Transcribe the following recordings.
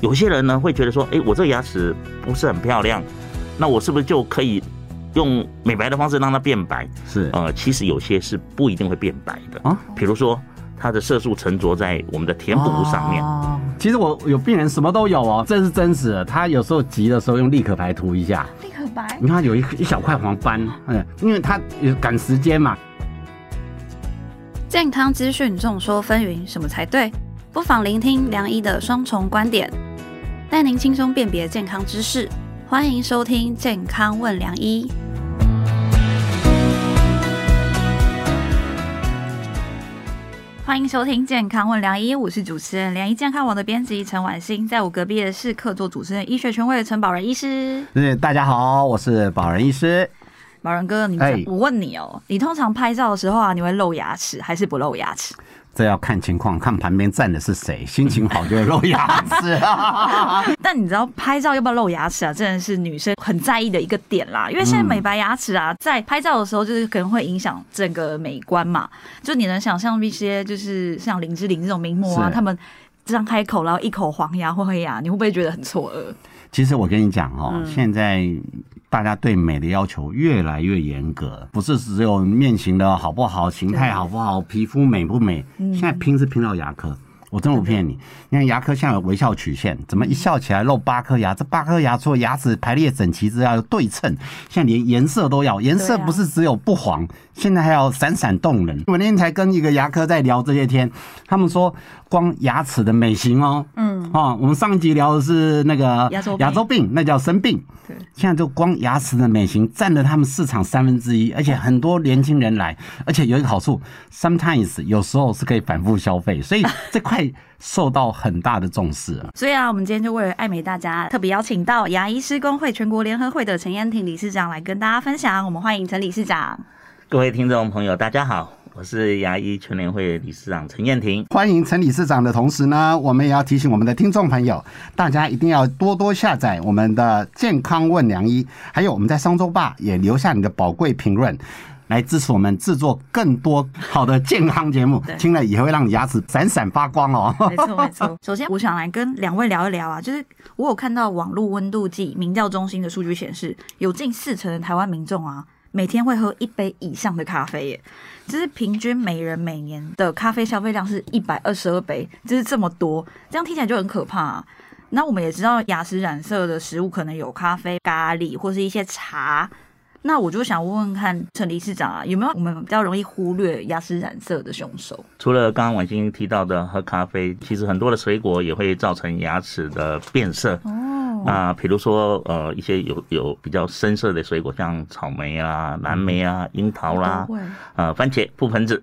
有些人呢会觉得说，哎，我这个牙齿不是很漂亮，那我是不是就可以用美白的方式让它变白？是呃，其实有些是不一定会变白的啊，比如说它的色素沉着在我们的填补物上面。其实我有病人什么都有哦，这是真实的。他有时候急的时候用立可白涂一下，立可白，你看有一一小块黄斑，嗯，因为他赶时间嘛。健康资讯众说纷纭，什么才对？不妨聆听梁医的双重观点。带您轻松辨别健康知识，欢迎收听《健康问良医》。欢迎收听《健康问良医》，我是主持人良医健康网的编辑陈婉欣，在我隔壁的是客座主持人、医学权威的陈宝仁医师。是大家好，我是宝仁医师。宝仁哥，你我问你哦，你通常拍照的时候啊，你会露牙齿还是不露牙齿？这要看情况，看旁边站的是谁，心情好就会露牙齿。但你知道拍照要不要露牙齿啊？真的是女生很在意的一个点啦。因为现在美白牙齿啊，在拍照的时候就是可能会影响整个美观嘛。就你能想象一些就是像林志玲这种名模啊，他们张开口然后一口黄牙或黑牙，你会不会觉得很错愕？其实我跟你讲哦，现在。大家对美的要求越来越严格，不是只有面型的好不好、形态好不好、皮肤美不美，现在拼是拼到牙科。我真不骗你，你看牙科像有微笑曲线，怎么一笑起来露八颗牙？这八颗牙除了牙齿排列整齐之外，要对称，现在连颜色都要，颜色不是只有不黄，现在还要闪闪动人。我那天才跟一个牙科在聊这些天，他们说光牙齿的美型哦，嗯，啊，我们上一集聊的是那个牙周牙周病，那叫生病，对，现在就光牙齿的美型占了他们市场三分之一，而且很多年轻人来，而且有一个好处，sometimes 有时候是可以反复消费，所以这块。受到很大的重视啊！所以啊，我们今天就为了爱美大家，特别邀请到牙医师工会全国联合会的陈燕婷理事长来跟大家分享。我们欢迎陈理事长。各位听众朋友，大家好，我是牙医全联会理事长陈燕婷。欢迎陈理事长的同时呢，我们也要提醒我们的听众朋友，大家一定要多多下载我们的健康问良医，还有我们在商周吧也留下你的宝贵评论。来支持我们制作更多好的健康节目，听了也会让你牙齿闪闪发光哦。没错没错。首先，我想来跟两位聊一聊啊，就是我有看到网络温度计民调中心的数据显示，有近四成的台湾民众啊，每天会喝一杯以上的咖啡，耶，就是平均每人每年的咖啡消费量是一百二十二杯，就是这么多，这样听起来就很可怕。那我们也知道，牙齿染色的食物可能有咖啡、咖喱或是一些茶。那我就想问问看陈理事长啊，有没有我们比较容易忽略牙齿染色的凶手？除了刚刚婉欣提到的喝咖啡，其实很多的水果也会造成牙齿的变色。哦，啊，比如说呃一些有有比较深色的水果，像草莓啊、蓝莓啊、樱桃啦，啊番茄、覆盆子、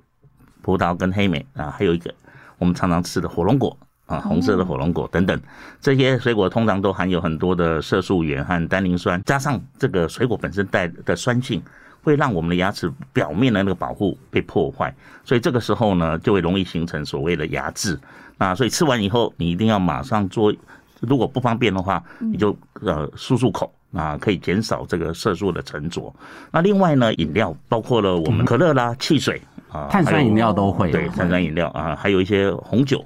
葡萄跟黑莓啊，还有一个我们常常吃的火龙果。啊，红色的火龙果等等，这些水果通常都含有很多的色素盐和单宁酸，加上这个水果本身带的酸性，会让我们的牙齿表面的那个保护被破坏，所以这个时候呢，就会容易形成所谓的牙渍。那所以吃完以后，你一定要马上做，如果不方便的话，你就呃漱漱口，啊，可以减少这个色素的沉着。那另外呢，饮料包括了我们可乐啦、汽水啊，碳酸饮料都会，对，碳酸饮料啊，还有一些红酒。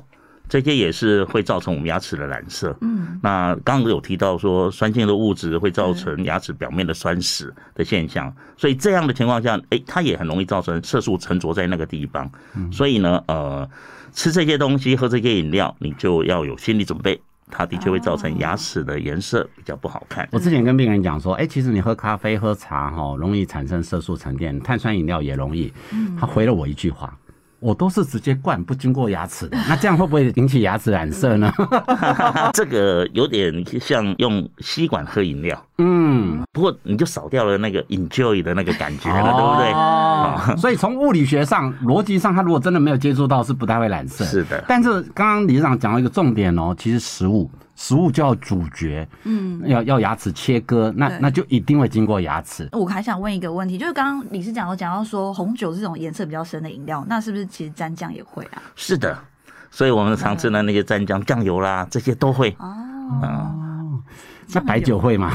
这些也是会造成我们牙齿的染色。嗯，那刚刚有提到说酸性的物质会造成牙齿表面的酸蚀的现象，所以这样的情况下，哎，它也很容易造成色素沉着在那个地方。嗯所以呢，呃，吃这些东西、喝这些饮料，你就要有心理准备，它的确会造成牙齿的颜色比较不好看。我之前跟病人讲说，哎，其实你喝咖啡、喝茶哈，容易产生色素沉淀，碳酸饮料也容易。他回了我一句话。我都是直接灌，不经过牙齿的，那这样会不会引起牙齿染色呢？这个有点像用吸管喝饮料，嗯，不过你就少掉了那个 enjoy 的那个感觉了，对不对？哦，所以从物理学上、逻辑上，它如果真的没有接触到，是不太会染色。是的，但是刚刚理事长讲到一个重点哦，其实食物。食物就要咀嚼，嗯，要要牙齿切割，那那就一定会经过牙齿。我还想问一个问题，就是刚刚李事长有讲到说红酒这种颜色比较深的饮料，那是不是其实蘸酱也会啊？是的，所以我们常吃的那些蘸酱、酱油啦，这些都会。哦。那白酒会吗？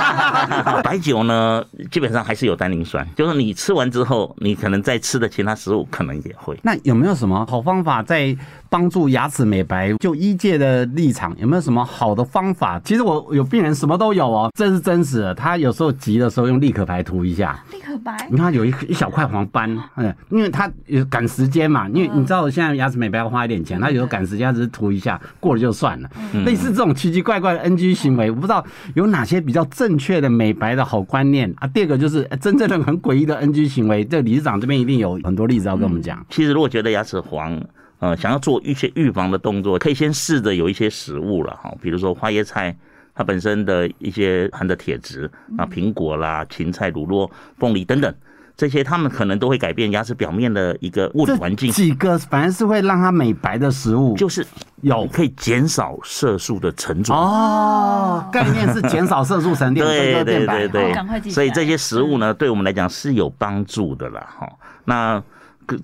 白酒呢，基本上还是有单宁酸，就是你吃完之后，你可能在吃的其他食物可能也会。那有没有什么好方法在帮助牙齿美白？就医界的立场，有没有什么好的方法？其实我有病人什么都有哦，这是真实的。他有时候急的时候用立可白涂一下，立可白，你看有一一小块黄斑，嗯，因为他有赶时间嘛，因为你知道现在牙齿美白要花一点钱，他有时候赶时间只是涂一下，过了就算了。类似这种奇奇怪怪的 NG 行为，我不知道有哪些比较正确的美白的好观念啊。第二个就是真正的很诡异的 NG 行为，这理事长这边一定有很多例子要跟我们讲。其实如果觉得牙齿黄，呃，想要做一些预防的动作，可以先试着有一些食物了哈，比如说花椰菜，它本身的一些含的铁质啊，苹果啦、芹菜、乳酪、凤梨等等。这些他们可能都会改变牙齿表面的一个物理环境。几个反而是会让它美白的食物，就是有可以减少色素的沉着。哦，概念是减少色素沉淀，对对对对。赶快记所以这些食物呢，对我们来讲是有帮助的啦。哈，那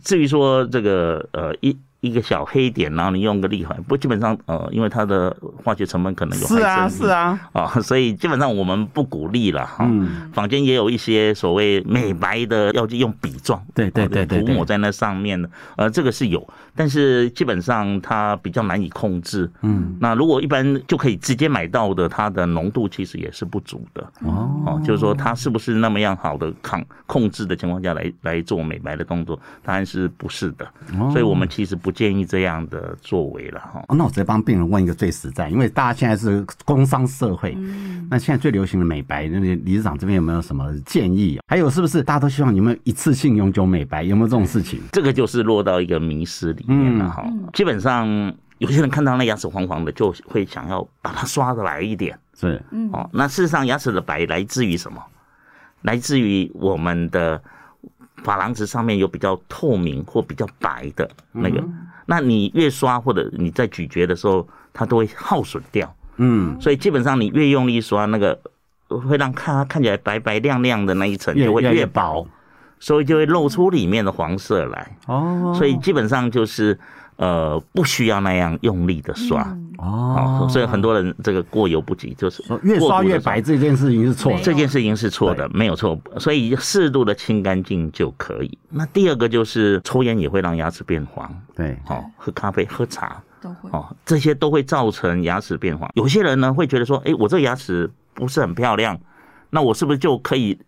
至于说这个呃一。一个小黑点，然后你用个立可白，不基本上呃，因为它的化学成分可能有是啊是啊啊，所以基本上我们不鼓励了哈。坊间也有一些所谓美白的药剂用笔状，对对对对，涂抹在那上面的，呃，这个是有，但是基本上它比较难以控制。嗯，那如果一般就可以直接买到的，它的浓度其实也是不足的。哦，就是说它是不是那么样好的抗控制的情况下来来做美白的动作，当然是不是的。所以我们其实不。建议这样的作为了哈，那我直接帮病人问一个最实在，因为大家现在是工商社会，那现在最流行的美白，那理事长这边有没有什么建议？还有是不是大家都希望有没有一次性永久美白？有没有这种事情？这个就是落到一个迷失里面了哈。基本上有些人看到那牙齿黄黄的，就会想要把它刷的来一点，是哦。那事实上牙齿的白来自于什么？来自于我们的。珐琅质上面有比较透明或比较白的那个，那你越刷或者你在咀嚼的时候，它都会耗损掉。嗯，所以基本上你越用力刷，那个会让看它看起来白白亮亮的那一层就会越薄，所以就会露出里面的黄色来。哦，所以基本上就是。呃，不需要那样用力的刷。哦，所以很多人这个过犹不及，就是越刷越白这件事情是错，这件事情是错的，没有错，所以适度的清干净就可以。那第二个就是抽烟也会让牙齿变黄，对，哦，喝咖啡、喝茶。都会。哦，这些都会造成牙齿变黄。有些人呢会觉得说，哎，我这个牙齿不是很漂亮，那我是不是就可以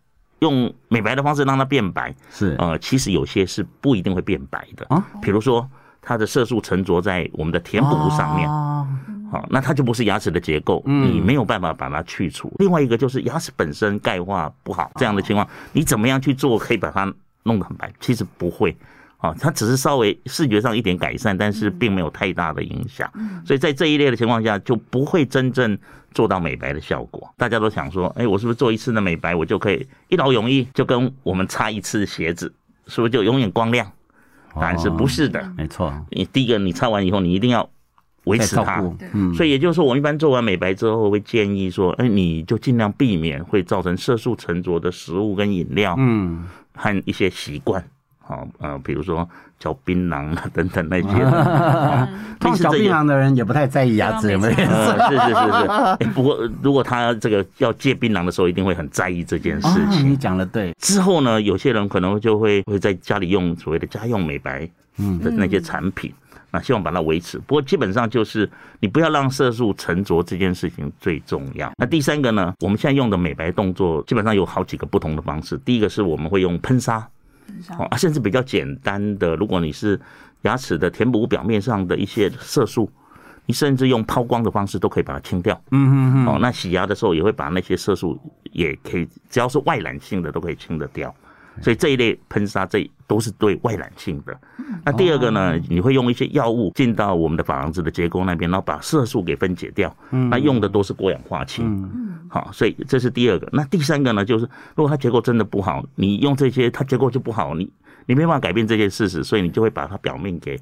用美白的方式让它变白？是。呃，其实有些是不一定会变白的。啊，比如说。它的色素沉着在我们的填补物上面，好，那它就不是牙齿的结构，你没有办法把它去除。另外一个就是牙齿本身钙化不好，这样的情况，你怎么样去做可以把它弄得很白？其实不会，啊，它只是稍微视觉上一点改善，但是并没有太大的影响。所以在这一类的情况下，就不会真正做到美白的效果。大家都想说，哎，我是不是做一次的美白，我就可以一劳永逸？就跟我们擦一次鞋子，是不是就永远光亮？答案是不是的，没错。你第一个，你擦完以后，你一定要维持它。嗯，所以也就是说，我们一般做完美白之后，会建议说，哎，你就尽量避免会造成色素沉着的食物跟饮料，嗯，和一些习惯。好，呃，比如说嚼槟榔啊等等那些，嚼槟榔的人也不太在意牙齿有没有颜色。是是是是。不过如果他这个要戒槟榔的时候，一定会很在意这件事情。你讲的对。之后呢，有些人可能就会会在家里用所谓的家用美白的那些产品，那希望把它维持。不过基本上就是你不要让色素沉着这件事情最重要。那第三个呢，我们现在用的美白动作基本上有好几个不同的方式。第一个是我们会用喷砂。哦，甚至比较简单的，如果你是牙齿的填补表面上的一些色素，你甚至用抛光的方式都可以把它清掉。嗯嗯嗯。哦，那洗牙的时候也会把那些色素也可以，只要是外染性的都可以清得掉。所以这一类喷砂，这都是对外染性的。那第二个呢，你会用一些药物进到我们的珐琅质的结构那边，然后把色素给分解掉。那用的都是过氧化氢。好，所以这是第二个。那第三个呢，就是如果它结构真的不好，你用这些它结构就不好，你你没办法改变这些事实，所以你就会把它表面给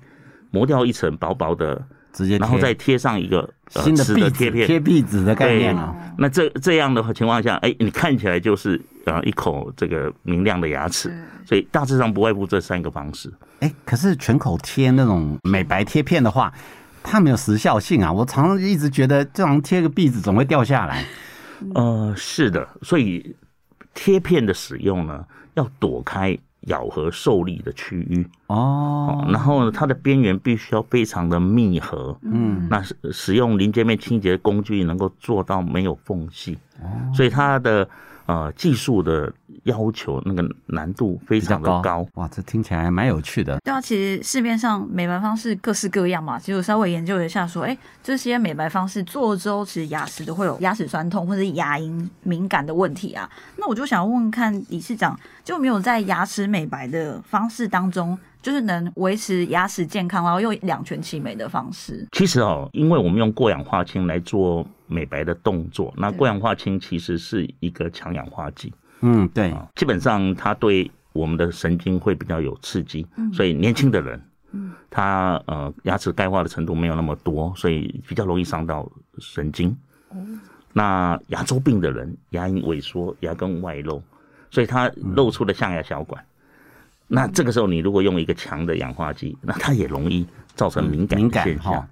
磨掉一层薄薄的。直接，然后再贴上一个新的壁贴片，贴壁纸的概念啊。那这这样的情况下，哎，你看起来就是呃一口这个明亮的牙齿。所以大致上不外乎这三个方式。哎，可是全口贴那种美白贴片的话，它没有时效性啊。我常常一直觉得这样贴个壁纸总会掉下来。呃，是的，所以贴片的使用呢，要躲开咬合受力的区域。哦，然后呢，它的边缘必须要非常的密合，嗯，那使使用临界面清洁工具能够做到没有缝隙，哦，所以它的。呃，技术的要求那个难度非常的高，哇，这听起来蛮有趣的。对啊，其实市面上美白方式各式各样嘛，其实我稍微研究了一下，说，哎，这些美白方式做了之后，其实牙齿都会有牙齿酸痛或者牙龈敏感的问题啊。那我就想问问看理事长，就没有在牙齿美白的方式当中？就是能维持牙齿健康，然后又两全其美的方式。其实哦，因为我们用过氧化氢来做美白的动作，那过氧化氢其实是一个强氧化剂。嗯，对，基本上它对我们的神经会比较有刺激，所以年轻的人，嗯，他呃牙齿钙化的程度没有那么多，所以比较容易伤到神经。哦，那牙周病的人，牙龈萎缩，牙根外露，所以他露出了象牙小管。那这个时候，你如果用一个强的氧化剂，那它也容易造成敏感现象。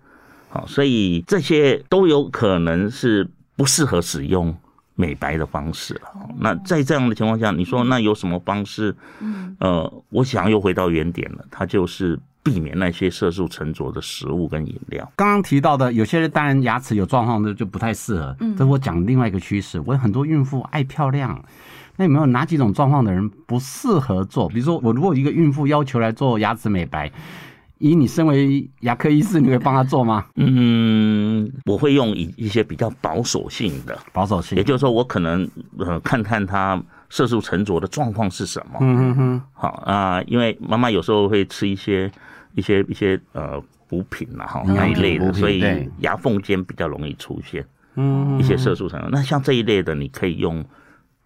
好，所以这些都有可能是不适合使用美白的方式了。那在这样的情况下，你说那有什么方式？嗯，呃，我想又回到原点了，它就是避免那些色素沉着的食物跟饮料。刚刚提到的，有些人当然牙齿有状况的就不太适合。嗯，这我讲另外一个趋势，我有很多孕妇爱漂亮。那有没有哪几种状况的人不适合做？比如说，我如果一个孕妇要求来做牙齿美白，以你身为牙科医师，你会帮他做吗？嗯，我会用一一些比较保守性的保守性，也就是说，我可能呃看看他色素沉着的状况是什么。嗯嗯嗯。好啊，因为妈妈有时候会吃一些一些一些呃补品嘛，哈那一类的，所以牙缝间比较容易出现嗯一些色素沉着。那像这一类的，你可以用。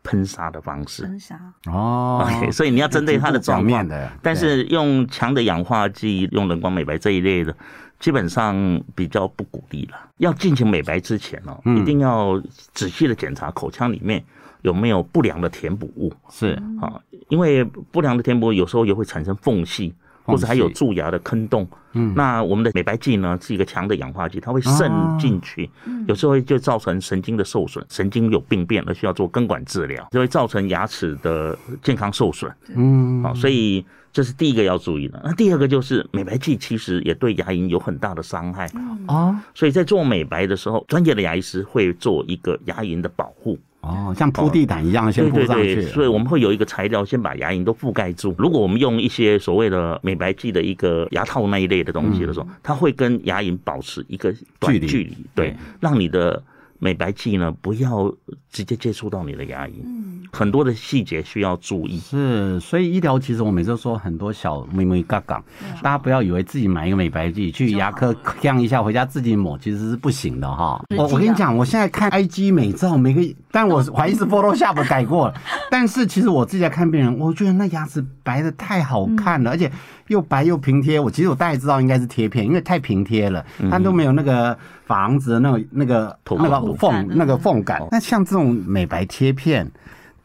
喷砂的方式，喷砂哦，OK，所以你要针对它的状况。的，但是用强的氧化剂、用人光美白这一类的，基本上比较不鼓励了。要进行美白之前哦，一定要仔细的检查口腔里面有没有不良的填补物，是。啊，因为不良的填补有时候也会产生缝隙。或者还有蛀牙的坑洞，嗯，那我们的美白剂呢是一个强的氧化剂，它会渗进去，有时候就造成神经的受损，神经有病变而需要做根管治疗，就会造成牙齿的健康受损，嗯，好，所以这是第一个要注意的。那第二个就是美白剂其实也对牙龈有很大的伤害，啊，所以在做美白的时候，专业的牙医师会做一个牙龈的保护。哦，像铺地毯一样先铺上去，所以我们会有一个材料先把牙龈都覆盖住。如果我们用一些所谓的美白剂的一个牙套那一类的东西的时候，它会跟牙龈保持一个距离，距离对，让你的。美白剂呢，不要直接接触到你的牙龈，嗯，很多的细节需要注意。是，所以医疗其实我每次说很多小微微嘎嘎，大家不要以为自己买一个美白剂去牙科看一下，回家自己抹其实是不行的哈。我我跟你讲，我现在看 IG 美照，每个，但我怀疑是 Photoshop 改过了，但是其实我自己在看病人，我觉得那牙齿白的太好看了，而且。又白又平贴，我其实我大概知道应该是贴片，因为太平贴了，它都没有那个房子的那个那个那个缝那个缝感。那像这种美白贴片，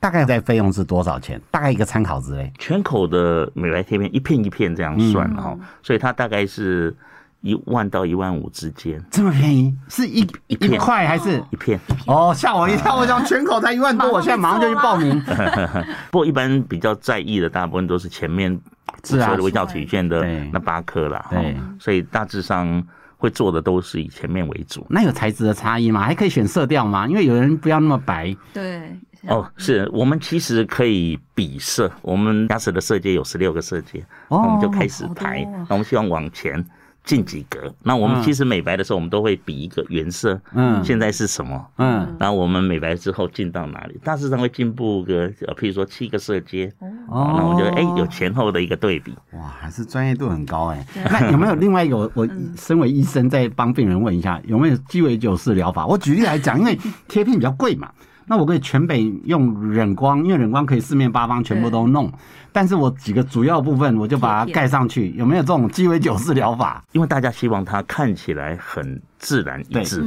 大概在费用是多少钱？大概一个参考之类。全口的美白贴片一片一片这样算哈，所以它大概是一万到一万五之间。这么便宜？是一一块还是一片？哦，吓我一跳！我讲全口才一万多，我现在马上就去报名。不过一般比较在意的，大部分都是前面。所有的微笑曲线的那八颗啦，对，所以大致上会做的都是以前面为主。那有材质的差异吗？还可以选色调吗？因为有人不要那么白。对，哦，是我们其实可以比色。我们牙齿的色阶有十六个色阶，我们就开始排。那我们希望往前。进几格？那我们其实美白的时候，我们都会比一个原色，嗯，现在是什么？嗯，然后我们美白之后进到哪里？大致上会进步个，呃，譬如说七个色阶，哦，那我觉得，哎，有前后的一个对比。哇，还是专业度很高哎。那有没有另外一个？我我身为医生，在帮病人问一下，有没有鸡尾酒式疗法？我举例来讲，因为贴片比较贵嘛。那我可以全北用忍光，因为忍光可以四面八方全部都弄，但是我几个主要部分我就把它盖上去，有没有这种鸡尾酒式疗法？因为大家希望它看起来很自然一致，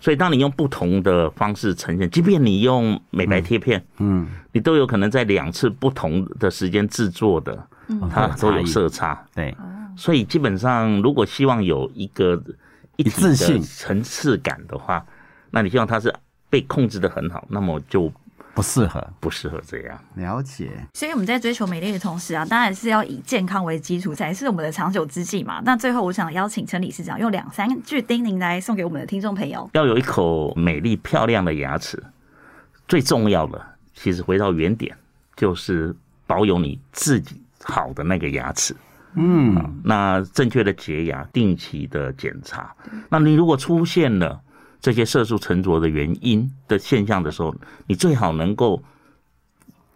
所以当你用不同的方式呈现，即便你用美白贴片，嗯，你都有可能在两次不同的时间制作的，它都有色差，对，所以基本上如果希望有一个。一体致性。的层次感的话，那你希望它是被控制的很好，那么就不适合。不适合这样。了解，所以我们在追求美丽的同时啊，当然是要以健康为基础，才是我们的长久之计嘛。那最后，我想邀请陈理事长用两三句叮咛来送给我们的听众朋友。要有一口美丽漂亮的牙齿，最重要的其实回到原点，就是保有你自己好的那个牙齿。嗯，那正确的洁牙，定期的检查。那你如果出现了这些色素沉着的原因的现象的时候，你最好能够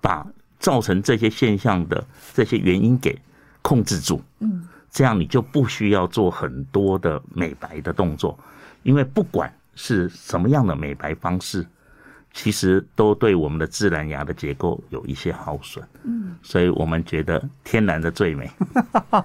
把造成这些现象的这些原因给控制住。嗯，这样你就不需要做很多的美白的动作，因为不管是什么样的美白方式，其实都对我们的自然牙的结构有一些耗损。嗯，所以我们觉得天然的最美。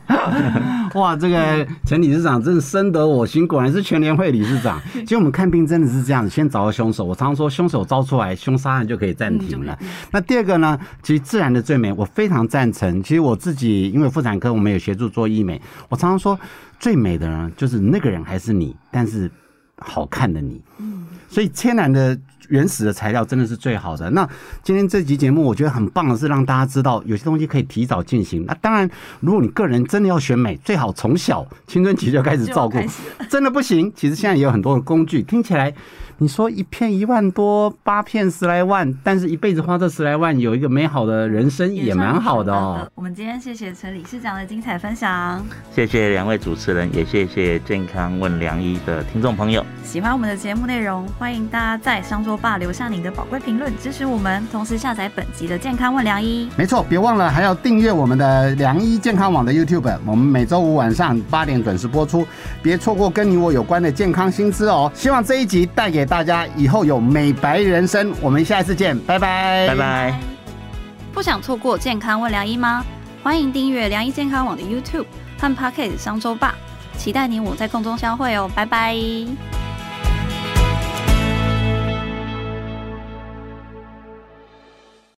哇，这个陈理事长真是深得我心，果然是全联会理事长。其实我们看病真的是这样子，先找到凶手。我常常说，凶手招出来，凶杀案就可以暂停了。那第二个呢，其实自然的最美，我非常赞成。其实我自己因为妇产科，我们有协助做医美，我常常说，最美的人就是那个人还是你，但是好看的你。嗯所以天然的原始的材料真的是最好的。那今天这集节目，我觉得很棒的是让大家知道有些东西可以提早进行。那当然，如果你个人真的要选美，最好从小青春期就开始照顾。真的不行，其实现在也有很多的工具，听起来。你说一片一万多，八片十来万，但是一辈子花这十来万，有一个美好的人生也蛮好的哦。我们今天谢谢陈理事长的精彩分享，谢谢两位主持人，也谢谢健康问良医的听众朋友。喜欢我们的节目内容，欢迎大家在商桌吧留下您的宝贵评论，支持我们，同时下载本集的健康问良医。没错，别忘了还要订阅我们的良医健康网的 YouTube，我们每周五晚上八点准时播出，别错过跟你我有关的健康新知哦。希望这一集带给大家以后有美白人生，我们下一次见，拜拜，拜拜。不想错过健康问良医吗？欢迎订阅良医健康网的 YouTube 和 Pocket 商周吧，期待你我在空中相会哦，拜拜。